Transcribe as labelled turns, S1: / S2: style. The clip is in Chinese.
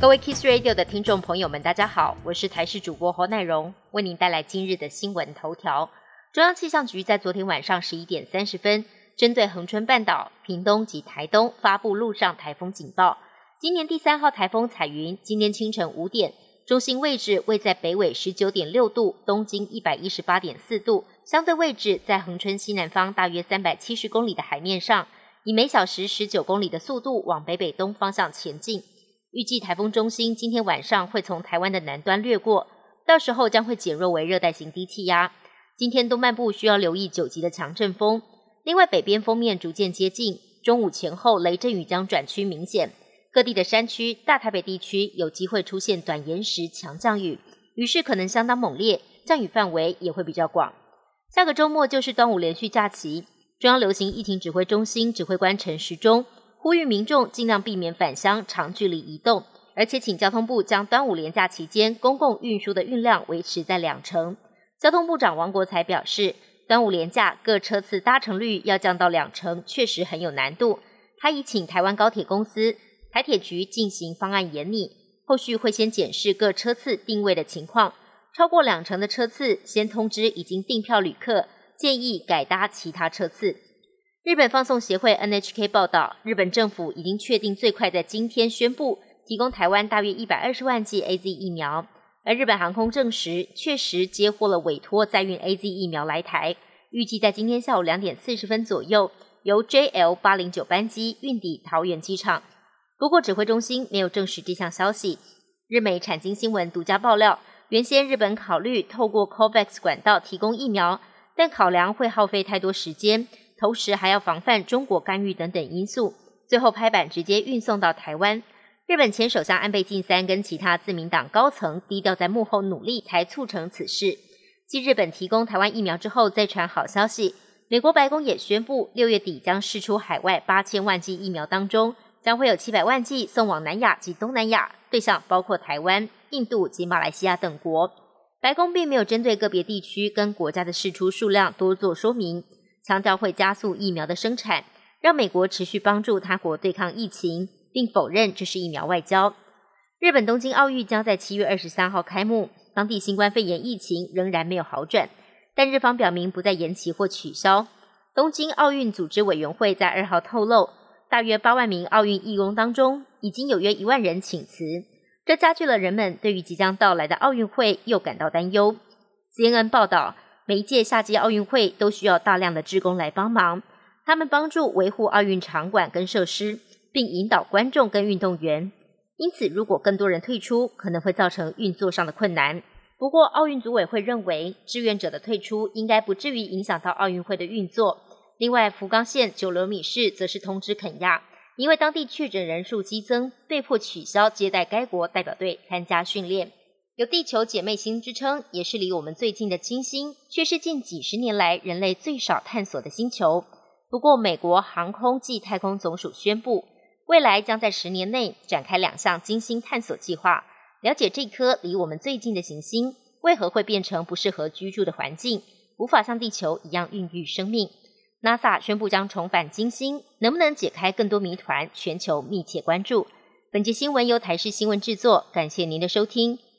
S1: 各位 Kiss Radio 的听众朋友们，大家好，我是台视主播侯乃荣，为您带来今日的新闻头条。中央气象局在昨天晚上十一点三十分，针对恒春半岛、屏东及台东发布陆上台风警报。今年第三号台风彩云，今天清晨五点，中心位置位在北纬十九点六度，东经一百一十八点四度，相对位置在恒春西南方大约三百七十公里的海面上，以每小时十九公里的速度往北北东方向前进。预计台风中心今天晚上会从台湾的南端掠过，到时候将会减弱为热带型低气压。今天东半部需要留意九级的强阵风。另外，北边锋面逐渐接近，中午前后雷阵雨将转趋明显。各地的山区、大台北地区有机会出现短延时强降雨，雨势可能相当猛烈，降雨范围也会比较广。下个周末就是端午连续假期，中央流行疫情指挥中心指挥官陈时中。呼吁民众尽量避免返乡长距离移动，而且请交通部将端午连假期间公共运输的运量维持在两成。交通部长王国才表示，端午连假各车次搭乘率要降到两成，确实很有难度。他已请台湾高铁公司、台铁局进行方案研拟，后续会先检视各车次定位的情况，超过两成的车次，先通知已经订票旅客，建议改搭其他车次。日本放送协会 NHK 报道，日本政府已经确定最快在今天宣布提供台湾大约一百二十万剂 A Z 疫苗。而日本航空证实，确实接获了委托，载运 A Z 疫苗来台，预计在今天下午两点四十分左右，由 JL 八零九班机运抵桃园机场。不过，指挥中心没有证实这项消息。日美产经新闻独家爆料，原先日本考虑透过 COVAX 管道提供疫苗，但考量会耗费太多时间。同时还要防范中国干预等等因素，最后拍板直接运送到台湾。日本前首相安倍晋三跟其他自民党高层低调在幕后努力，才促成此事。继日本提供台湾疫苗之后，再传好消息，美国白宫也宣布，六月底将释出海外八千万剂疫苗，当中将会有七百万剂送往南亚及东南亚，对象包括台湾、印度及马来西亚等国。白宫并没有针对个别地区跟国家的释出数量多做说明。强调会加速疫苗的生产，让美国持续帮助他国对抗疫情，并否认这是疫苗外交。日本东京奥运将在七月二十三号开幕，当地新冠肺炎疫情仍然没有好转，但日方表明不再延期或取消。东京奥运组织委员会在二号透露，大约八万名奥运义工当中，已经有约一万人请辞，这加剧了人们对于即将到来的奥运会又感到担忧。CNN 报道。每一届夏季奥运会都需要大量的职工来帮忙，他们帮助维护奥运场馆跟设施，并引导观众跟运动员。因此，如果更多人退出，可能会造成运作上的困难。不过，奥运组委会认为，志愿者的退出应该不至于影响到奥运会的运作。另外，福冈县九流米市则是通知肯亚，因为当地确诊人数激增，被迫取消接待该国代表队参加训练。有地球姐妹星之称，也是离我们最近的金星，却是近几十年来人类最少探索的星球。不过，美国航空暨太空总署宣布，未来将在十年内展开两项金星探索计划，了解这颗离我们最近的行星为何会变成不适合居住的环境，无法像地球一样孕育生命。NASA 宣布将重返金星，能不能解开更多谜团？全球密切关注。本节新闻由台视新闻制作，感谢您的收听。